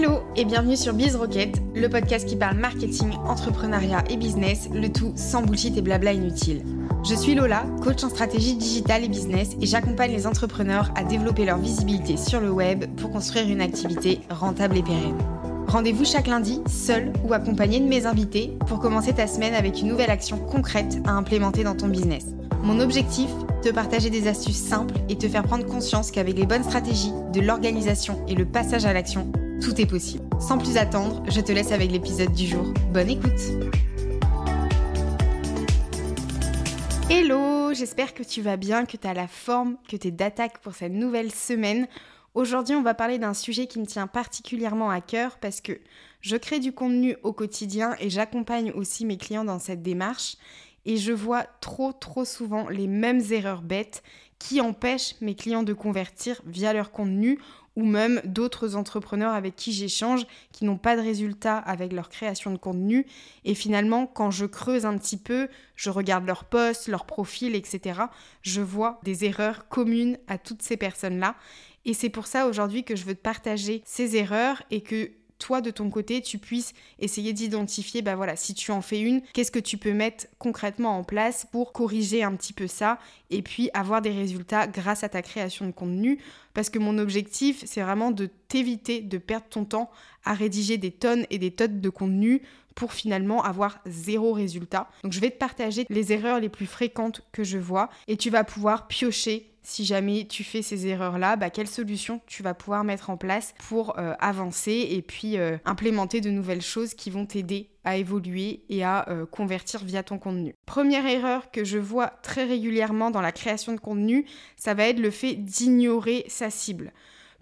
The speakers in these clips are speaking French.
Hello et bienvenue sur Biz Rocket, le podcast qui parle marketing, entrepreneuriat et business, le tout sans bullshit et blabla inutile. Je suis Lola, coach en stratégie digitale et business et j'accompagne les entrepreneurs à développer leur visibilité sur le web pour construire une activité rentable et pérenne. Rendez-vous chaque lundi, seul ou accompagné de mes invités, pour commencer ta semaine avec une nouvelle action concrète à implémenter dans ton business. Mon objectif Te partager des astuces simples et te faire prendre conscience qu'avec les bonnes stratégies, de l'organisation et le passage à l'action, tout est possible. Sans plus attendre, je te laisse avec l'épisode du jour. Bonne écoute Hello, j'espère que tu vas bien, que tu as la forme, que tu es d'attaque pour cette nouvelle semaine. Aujourd'hui, on va parler d'un sujet qui me tient particulièrement à cœur parce que je crée du contenu au quotidien et j'accompagne aussi mes clients dans cette démarche. Et je vois trop, trop souvent les mêmes erreurs bêtes qui empêchent mes clients de convertir via leur contenu ou même d'autres entrepreneurs avec qui j'échange qui n'ont pas de résultats avec leur création de contenu. Et finalement, quand je creuse un petit peu, je regarde leurs posts, leurs profils, etc., je vois des erreurs communes à toutes ces personnes-là. Et c'est pour ça aujourd'hui que je veux te partager ces erreurs et que toi de ton côté tu puisses essayer d'identifier bah voilà si tu en fais une qu'est-ce que tu peux mettre concrètement en place pour corriger un petit peu ça et puis avoir des résultats grâce à ta création de contenu parce que mon objectif c'est vraiment de t'éviter de perdre ton temps à rédiger des tonnes et des tonnes de contenu pour finalement avoir zéro résultat. Donc je vais te partager les erreurs les plus fréquentes que je vois et tu vas pouvoir piocher si jamais tu fais ces erreurs-là, bah, quelles solutions tu vas pouvoir mettre en place pour euh, avancer et puis euh, implémenter de nouvelles choses qui vont t'aider à évoluer et à euh, convertir via ton contenu. Première erreur que je vois très régulièrement dans la création de contenu, ça va être le fait d'ignorer sa cible.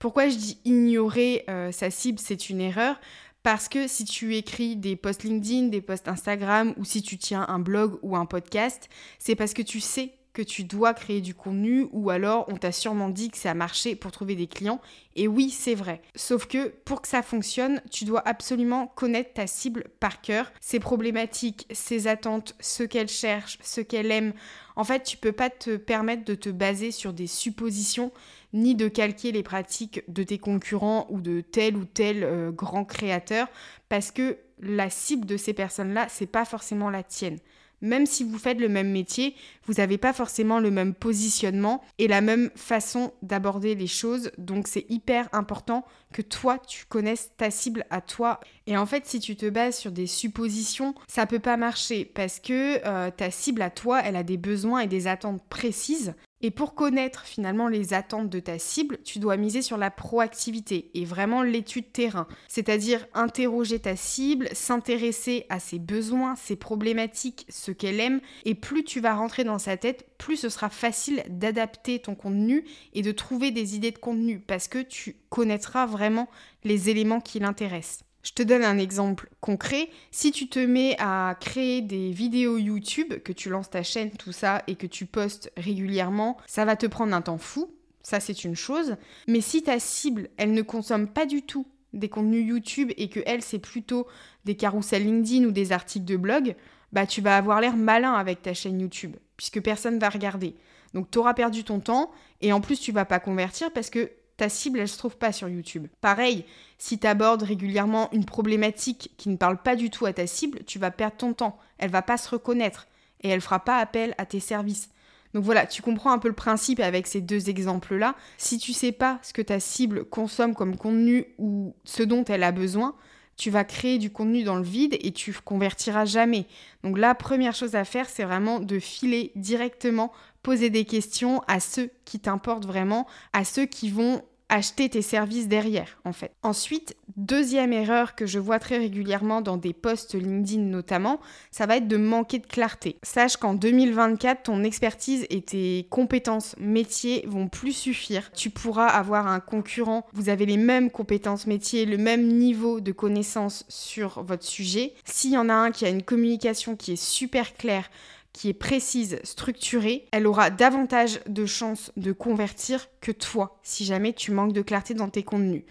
Pourquoi je dis ignorer sa cible, c'est une erreur? Parce que si tu écris des posts LinkedIn, des posts Instagram ou si tu tiens un blog ou un podcast, c'est parce que tu sais que tu dois créer du contenu ou alors on t'a sûrement dit que ça a marché pour trouver des clients. Et oui, c'est vrai. Sauf que pour que ça fonctionne, tu dois absolument connaître ta cible par cœur, ses problématiques, ses attentes, ce qu'elle cherche, ce qu'elle aime. En fait, tu peux pas te permettre de te baser sur des suppositions ni de calquer les pratiques de tes concurrents ou de tel ou tel euh, grand créateur parce que la cible de ces personnes-là, c'est pas forcément la tienne. Même si vous faites le même métier, vous n'avez pas forcément le même positionnement et la même façon d'aborder les choses. Donc c'est hyper important que toi, tu connaisses ta cible à toi. Et en fait, si tu te bases sur des suppositions, ça peut pas marcher parce que euh, ta cible à toi, elle a des besoins et des attentes précises. Et pour connaître finalement les attentes de ta cible, tu dois miser sur la proactivité et vraiment l'étude terrain, c'est-à-dire interroger ta cible, s'intéresser à ses besoins, ses problématiques, ce qu'elle aime, et plus tu vas rentrer dans sa tête, plus ce sera facile d'adapter ton contenu et de trouver des idées de contenu parce que tu connaîtras vraiment les éléments qui l'intéressent. Je te donne un exemple concret. Si tu te mets à créer des vidéos YouTube, que tu lances ta chaîne, tout ça, et que tu postes régulièrement, ça va te prendre un temps fou. Ça, c'est une chose. Mais si ta cible, elle ne consomme pas du tout des contenus YouTube et que elle, c'est plutôt des carousels LinkedIn ou des articles de blog, bah tu vas avoir l'air malin avec ta chaîne YouTube, puisque personne va regarder. Donc tu auras perdu ton temps et en plus tu vas pas convertir parce que ta cible, elle se trouve pas sur YouTube. Pareil, si tu abordes régulièrement une problématique qui ne parle pas du tout à ta cible, tu vas perdre ton temps. Elle va pas se reconnaître et elle fera pas appel à tes services. Donc voilà, tu comprends un peu le principe avec ces deux exemples-là. Si tu sais pas ce que ta cible consomme comme contenu ou ce dont elle a besoin, tu vas créer du contenu dans le vide et tu convertiras jamais. Donc la première chose à faire, c'est vraiment de filer directement, poser des questions à ceux qui t'importent vraiment, à ceux qui vont acheter tes services derrière, en fait. Ensuite, deuxième erreur que je vois très régulièrement dans des posts LinkedIn notamment, ça va être de manquer de clarté. Sache qu'en 2024, ton expertise et tes compétences métiers vont plus suffire. Tu pourras avoir un concurrent, vous avez les mêmes compétences métiers, le même niveau de connaissance sur votre sujet. S'il y en a un qui a une communication qui est super claire, qui est précise, structurée, elle aura davantage de chances de convertir que toi, si jamais tu manques de clarté dans tes contenus.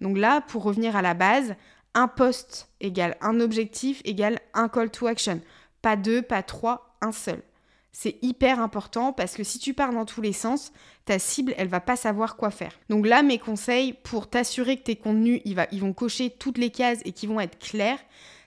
Donc là, pour revenir à la base, un post égale un objectif égale un call to action. Pas deux, pas trois, un seul. C'est hyper important parce que si tu pars dans tous les sens, ta cible, elle va pas savoir quoi faire. Donc là, mes conseils pour t'assurer que tes contenus, ils, vont cocher toutes les cases et qu'ils vont être clairs,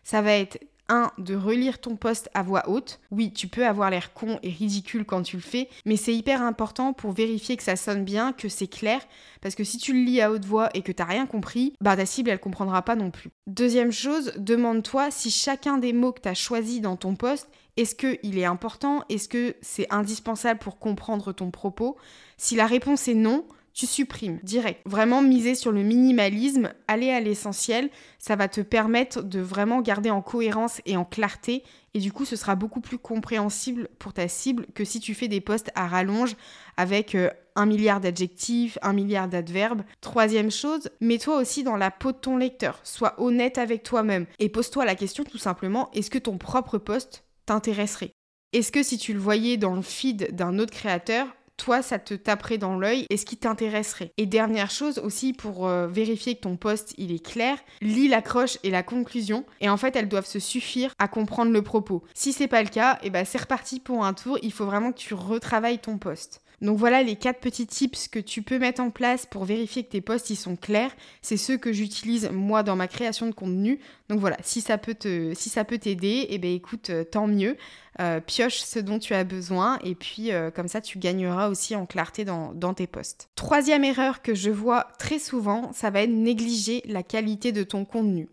ça va être 1. De relire ton poste à voix haute. Oui, tu peux avoir l'air con et ridicule quand tu le fais, mais c'est hyper important pour vérifier que ça sonne bien, que c'est clair, parce que si tu le lis à haute voix et que t'as rien compris, bah ta cible elle comprendra pas non plus. Deuxième chose, demande-toi si chacun des mots que tu as choisis dans ton poste, est-ce qu'il est important Est-ce que c'est indispensable pour comprendre ton propos Si la réponse est non, tu supprimes direct. Vraiment miser sur le minimalisme, aller à l'essentiel, ça va te permettre de vraiment garder en cohérence et en clarté et du coup ce sera beaucoup plus compréhensible pour ta cible que si tu fais des posts à rallonge avec euh, un milliard d'adjectifs, un milliard d'adverbes. Troisième chose, mets-toi aussi dans la peau de ton lecteur, sois honnête avec toi-même et pose-toi la question tout simplement, est-ce que ton propre post t'intéresserait? Est-ce que si tu le voyais dans le feed d'un autre créateur, toi, ça te taperait dans l'œil et ce qui t'intéresserait. Et dernière chose aussi pour euh, vérifier que ton poste il est clair, lis l'accroche et la conclusion et en fait elles doivent se suffire à comprendre le propos. Si c'est pas le cas, et eh ben c'est reparti pour un tour, il faut vraiment que tu retravailles ton poste. Donc voilà les quatre petits tips que tu peux mettre en place pour vérifier que tes posts ils sont clairs. C'est ceux que j'utilise moi dans ma création de contenu. Donc voilà, si ça peut t'aider, eh ben écoute, euh, tant mieux. Euh, pioche ce dont tu as besoin et puis euh, comme ça tu gagneras aussi en clarté dans, dans tes posts. Troisième erreur que je vois très souvent, ça va être négliger la qualité de ton contenu.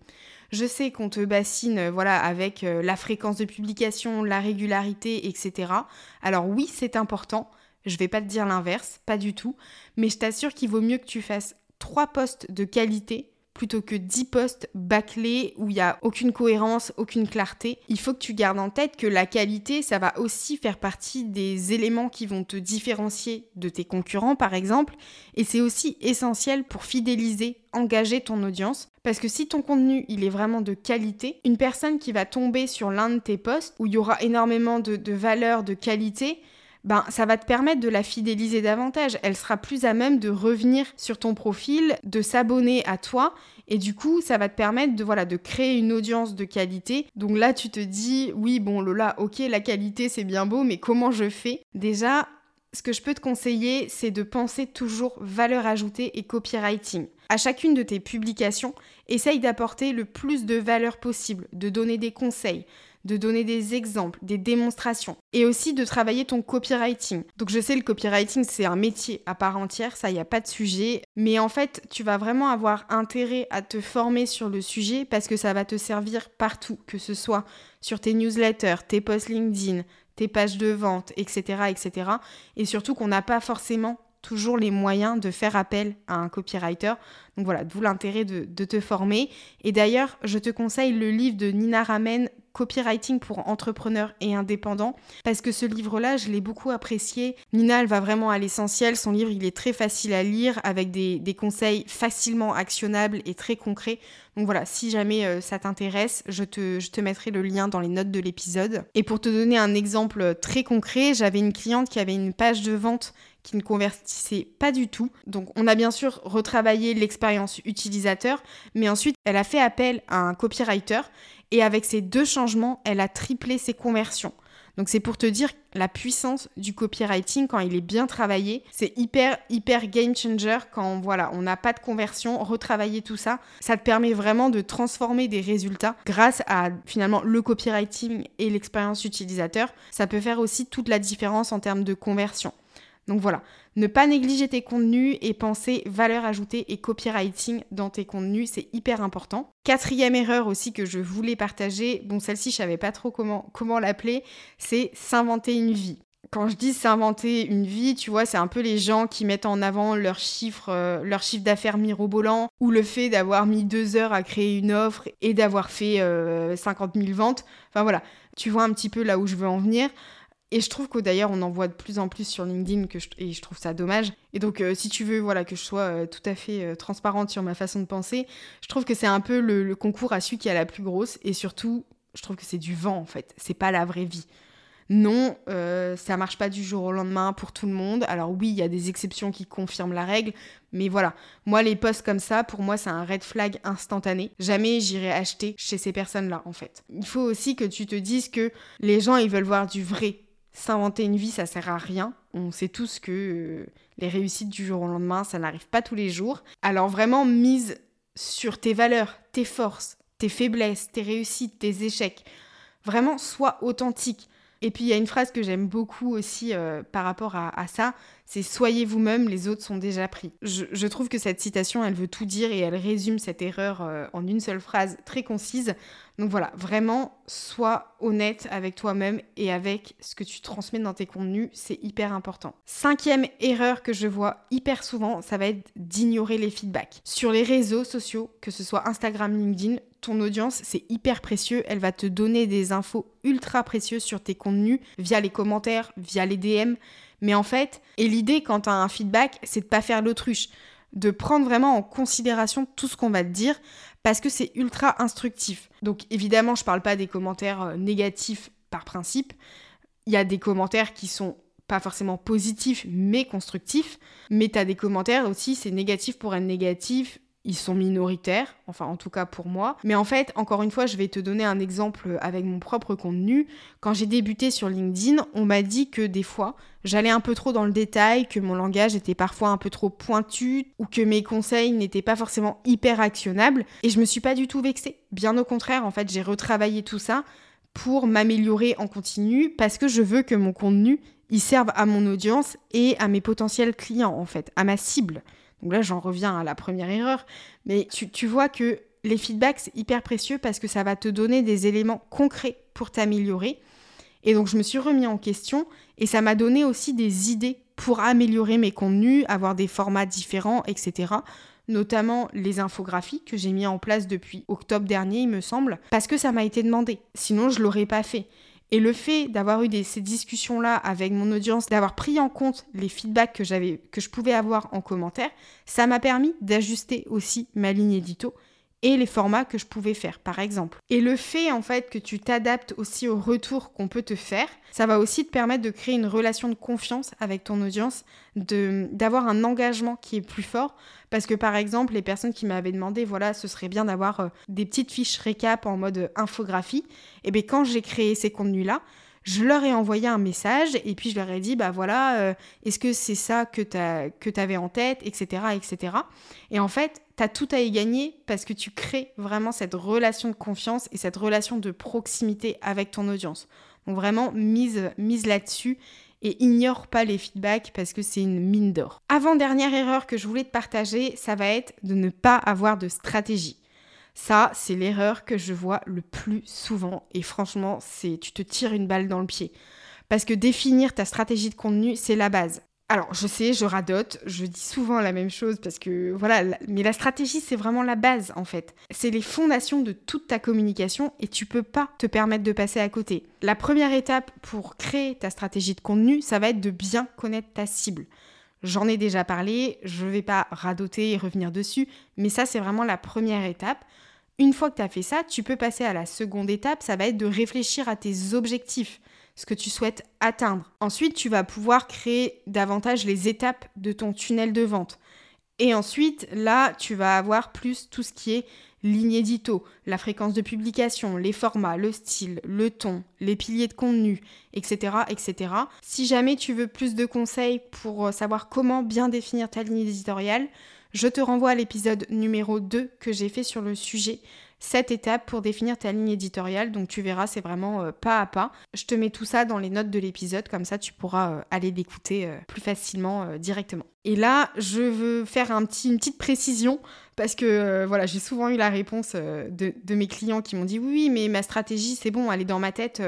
Je sais qu'on te bassine voilà avec la fréquence de publication, la régularité, etc. Alors oui, c'est important, je vais pas te dire l'inverse, pas du tout, mais je t'assure qu'il vaut mieux que tu fasses trois postes de qualité plutôt que 10 postes bâclés où il n'y a aucune cohérence, aucune clarté. Il faut que tu gardes en tête que la qualité, ça va aussi faire partie des éléments qui vont te différencier de tes concurrents, par exemple, et c'est aussi essentiel pour fidéliser, engager ton audience, parce que si ton contenu, il est vraiment de qualité, une personne qui va tomber sur l'un de tes posts où il y aura énormément de valeur, de qualité, ben, ça va te permettre de la fidéliser davantage. Elle sera plus à même de revenir sur ton profil, de s'abonner à toi et du coup, ça va te permettre de, voilà, de créer une audience de qualité. Donc là, tu te dis, oui, bon, Lola, ok, la qualité, c'est bien beau, mais comment je fais? Déjà, ce que je peux te conseiller, c'est de penser toujours valeur ajoutée et copywriting. À chacune de tes publications, essaye d'apporter le plus de valeur possible, de donner des conseils, de donner des exemples, des démonstrations et aussi de travailler ton copywriting. Donc je sais le copywriting c'est un métier à part entière, ça y a pas de sujet, mais en fait, tu vas vraiment avoir intérêt à te former sur le sujet parce que ça va te servir partout, que ce soit sur tes newsletters, tes posts LinkedIn, tes pages de vente, etc., etc. Et surtout qu'on n'a pas forcément toujours les moyens de faire appel à un copywriter. Donc voilà, d'où l'intérêt de, de, te former. Et d'ailleurs, je te conseille le livre de Nina Ramen, Copywriting pour entrepreneurs et indépendants, parce que ce livre-là, je l'ai beaucoup apprécié. Nina, elle va vraiment à l'essentiel. Son livre, il est très facile à lire, avec des, conseils facilement actionnables et très concrets. Donc voilà, si jamais euh, ça t'intéresse, je te mettrai le lien dans les notes de l'épisode. Et pour te donner un exemple très concret, j'avais une cliente qui avait une page de vente qui ne convertissait pas du tout. Donc on a bien sûr retravaillé l'expérience utilisateur, mais ensuite elle a fait appel à un copywriter et avec ces deux changements, elle a triplé ses conversions. Donc c'est pour te dire la puissance du copywriting quand il est bien travaillé. C'est hyper hyper game changer quand voilà, on n'a pas de conversion, retravailler tout ça, ça te permet vraiment de transformer des résultats grâce à finalement le copywriting et l'expérience utilisateur. Ça peut faire aussi toute la différence en termes de conversion. Donc voilà, ne pas négliger tes contenus et penser valeur ajoutée et copywriting dans tes contenus, c'est hyper important. Quatrième erreur aussi que je voulais partager, bon celle-ci je savais pas trop comment, comment l'appeler, c'est s'inventer une vie. Quand je dis s'inventer une vie, tu vois, c'est un peu les gens qui mettent en avant euh, leur chiffre d'affaires mirobolant, ou le fait d'avoir mis deux heures à créer une offre et d'avoir fait 50 euh, 000 ventes. Enfin voilà, tu vois un petit peu là où je veux en venir. Et je trouve que d'ailleurs, on en voit de plus en plus sur LinkedIn que et je trouve ça dommage. Et donc, euh, si tu veux voilà, que je sois euh, tout à fait euh, transparente sur ma façon de penser, je trouve que c'est un peu le, concours à celui qui a la plus grosse. Et surtout, je trouve que c'est du vent en fait. C'est pas la vraie vie. Non, ça marche pas du jour au lendemain pour tout le monde. Alors oui, il y a des exceptions qui confirment la règle, mais voilà. Moi, les posts comme ça, pour moi, c'est un red flag instantané. Jamais j'irai acheter chez ces personnes-là, en fait. Il faut aussi que tu te dises que les gens, ils veulent voir du vrai S'inventer une vie, ça sert à rien. On sait tous que euh, les réussites du jour au lendemain, ça n'arrive pas tous les jours. Alors vraiment, mise sur tes valeurs, tes forces, tes faiblesses, tes réussites, tes échecs. Vraiment, sois authentique. Et puis il y a une phrase que j'aime beaucoup aussi euh, par rapport à, ça, c'est soyez vous-même, les autres sont déjà pris. Je, trouve que cette citation, elle veut tout dire et elle résume cette erreur euh, en une seule phrase très concise. Donc voilà, vraiment, sois honnête avec toi-même et avec ce que tu transmets dans tes contenus, c'est hyper important. Cinquième erreur que je vois hyper souvent, ça va être d'ignorer les feedbacks. Sur les réseaux sociaux, que ce soit Instagram, LinkedIn, ton audience, c'est hyper précieux. Elle va te donner des infos ultra précieuses sur tes contenus via les commentaires, via les DM. Mais en fait, et l'idée quand tu as un feedback, c'est de pas faire l'autruche, de prendre vraiment en considération tout ce qu'on va te dire parce que c'est ultra instructif. Donc évidemment, je parle pas des commentaires euh, négatifs par principe. Il y a des commentaires qui sont pas forcément positifs mais constructifs, mais tu as des commentaires aussi, c'est négatif pour être négatif, ils sont minoritaires, enfin en tout cas pour moi. Mais en fait, encore une fois, je vais te donner un exemple avec mon propre contenu. Quand j'ai débuté sur LinkedIn, on m'a dit que des fois, j'allais un peu trop dans le détail, que mon langage était parfois un peu trop pointu ou que mes conseils n'étaient pas forcément hyper actionnables. Et je me suis pas du tout vexée. Bien au contraire, en fait, j'ai retravaillé tout ça pour m'améliorer en continu parce que je veux que mon contenu il serve à mon audience et à mes potentiels clients en fait, à ma cible. Là, j'en reviens à la première erreur. Mais tu, vois que les feedbacks, c'est hyper précieux parce que ça va te donner des éléments concrets pour t'améliorer. Et donc, je me suis remis en question et ça m'a donné aussi des idées pour améliorer mes contenus, avoir des formats différents, etc. Notamment les infographies que j'ai mis en place depuis octobre dernier, il me semble, parce que ça m'a été demandé. Sinon, je l'aurais pas fait. Et le fait d'avoir eu ces discussions-là avec mon audience, d'avoir pris en compte les feedbacks que que je pouvais avoir en commentaire, ça m'a permis d'ajuster aussi ma ligne édito et les formats que je pouvais faire, par exemple. Et le fait, en fait, que tu t'adaptes aussi au retour qu'on peut te faire, ça va aussi te permettre de créer une relation de confiance avec ton audience, d'avoir un engagement qui est plus fort. Parce que, par exemple, les personnes qui m'avaient demandé, voilà, ce serait bien d'avoir euh, des petites fiches récap en mode infographie, et bien quand j'ai créé ces contenus-là, je leur ai envoyé un message et puis je leur ai dit bah voilà euh, est-ce que c'est ça que tu avais en tête etc etc et en fait tout à y gagner parce que tu crées vraiment cette relation de confiance et cette relation de proximité avec ton audience donc vraiment mise mise là-dessus et ignore pas les feedbacks parce que c'est une mine d'or. Avant dernière erreur que je voulais te partager, ça va être de ne pas avoir de stratégie. Ça, c'est l'erreur que je vois le plus souvent. Et franchement, c'est tu te tires une balle dans le pied. Parce que définir ta stratégie de contenu, c'est la base. Alors, je sais, je radote, je dis souvent la même chose parce que voilà, mais la stratégie, c'est vraiment la base en fait. C'est les fondations de toute ta communication et tu peux pas te permettre de passer à côté. La première étape pour créer ta stratégie de contenu, ça va être de bien connaître ta cible. J'en ai déjà parlé, je ne vais pas radoter et revenir dessus, mais ça, c'est vraiment la première étape. Une fois que tu as fait ça, tu peux passer à la seconde étape, ça va être de réfléchir à tes objectifs, ce que tu souhaites atteindre. Ensuite, tu vas pouvoir créer davantage les étapes de ton tunnel de vente. Et ensuite, là, tu vas avoir plus tout ce qui est ligne édito, la fréquence de publication, les formats, le style, le ton, les piliers de contenu, etc., etc. Si jamais tu veux plus de conseils pour euh, savoir comment bien définir ta ligne éditoriale, je te renvoie à l'épisode numéro 2 que j'ai fait sur le sujet. Cette étape pour définir ta ligne éditoriale, donc tu verras, c'est vraiment euh, pas à pas. Je te mets tout ça dans les notes de l'épisode, comme ça tu pourras euh, aller l'écouter euh, plus facilement directement. Et là, je veux faire un petit, une petite précision parce que voilà, j'ai souvent eu la réponse de, de, mes clients qui m'ont dit oui, mais ma stratégie, c'est bon, elle est dans ma tête,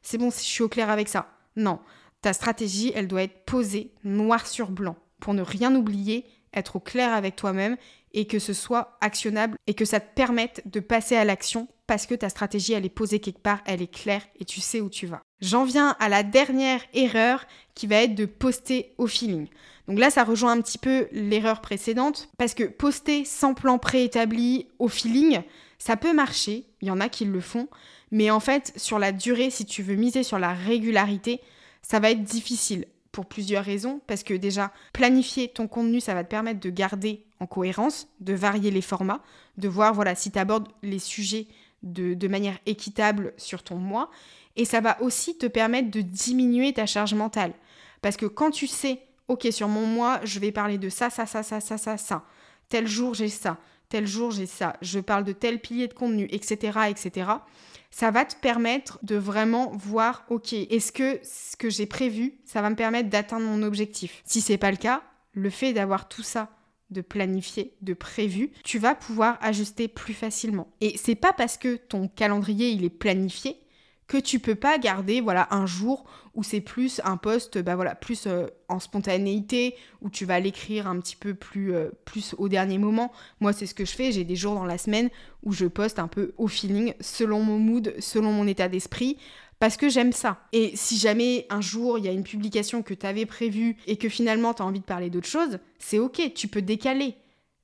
c'est bon, je suis au clair avec ça. Non, ta stratégie, elle doit être posée noir sur blanc pour ne rien oublier être au clair avec toi-même et que ce soit actionnable et que ça te permette de passer à l'action parce que ta stratégie, elle est posée quelque part, elle est claire et tu sais où tu vas. J'en viens à la dernière erreur qui va être de poster au feeling. Donc là, ça rejoint un petit peu l'erreur précédente parce que poster sans plan préétabli au feeling, ça peut marcher, il y en a qui le font, mais en fait, sur la durée, si tu veux miser sur la régularité, ça va être difficile pour plusieurs raisons. Parce que déjà, planifier ton contenu, ça va te permettre de garder en cohérence, de varier les formats, de voir voilà, si tu abordes les sujets de, de manière équitable sur ton mois. Et ça va aussi te permettre de diminuer ta charge mentale. Parce que quand tu sais, ok, sur mon mois, je vais parler de ça, ça, ça, ça, ça, ça, ça. Tel jour, j'ai ça. Tel jour, j'ai ça. Je parle de tel pilier de contenu, etc., etc. Ça va te permettre de vraiment voir, ok, est-ce que ce que j'ai prévu, ça va me permettre d'atteindre mon objectif? Si c'est pas le cas, le fait d'avoir tout ça de planifié, de prévu, tu vas pouvoir ajuster plus facilement. Et c'est pas parce que ton calendrier il est planifié que tu peux pas garder voilà un jour où c'est plus un poste bah voilà plus euh, en spontanéité où tu vas l'écrire un petit peu plus euh, plus au dernier moment moi c'est ce que je fais j'ai des jours dans la semaine où je poste un peu au feeling selon mon mood selon mon état d'esprit parce que j'aime ça. Et si jamais un jour il y a une publication que tu avais prévue et que finalement tu as envie de parler d'autre chose, c'est ok, tu peux décaler.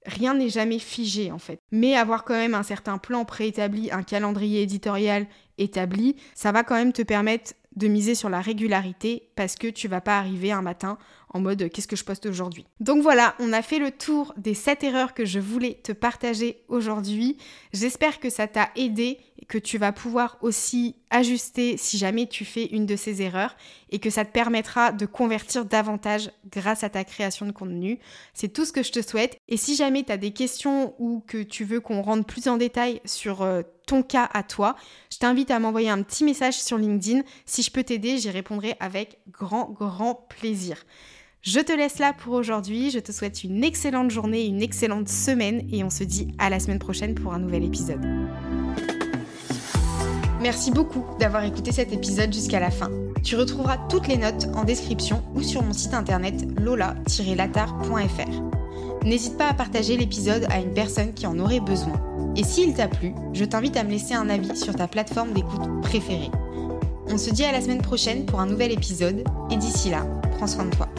Rien n'est jamais figé en fait. Mais avoir quand même un certain plan préétabli, un calendrier éditorial établi, ça va quand même te permettre de miser sur la régularité parce que tu vas pas arriver un matin en mode qu'est-ce que je poste aujourd'hui? Donc voilà, on a fait le tour des 7 erreurs que je voulais te partager aujourd'hui. J'espère que ça t'a aidé et que tu vas pouvoir aussi ajuster si jamais tu fais une de ces erreurs et que ça te permettra de convertir davantage grâce à ta création de contenu. C'est tout ce que je te souhaite. Et si jamais tu as des questions ou que tu veux qu'on rentre plus en détail sur euh, ton cas à toi, je t'invite à m'envoyer un petit message sur LinkedIn. Si je peux t'aider, j'y répondrai avec grand, grand plaisir. Je te laisse là pour aujourd'hui, je te souhaite une excellente journée, une excellente semaine et on se dit à la semaine prochaine pour un nouvel épisode. Merci beaucoup d'avoir écouté cet épisode jusqu'à la fin. Tu retrouveras toutes les notes en description ou sur mon site internet lola-latar.fr. N'hésite pas à partager l'épisode à une personne qui en aurait besoin. Et s'il t'a plu, je t'invite à me laisser un avis sur ta plateforme d'écoute préférée. On se dit à la semaine prochaine pour un nouvel épisode et d'ici là, prends soin de toi.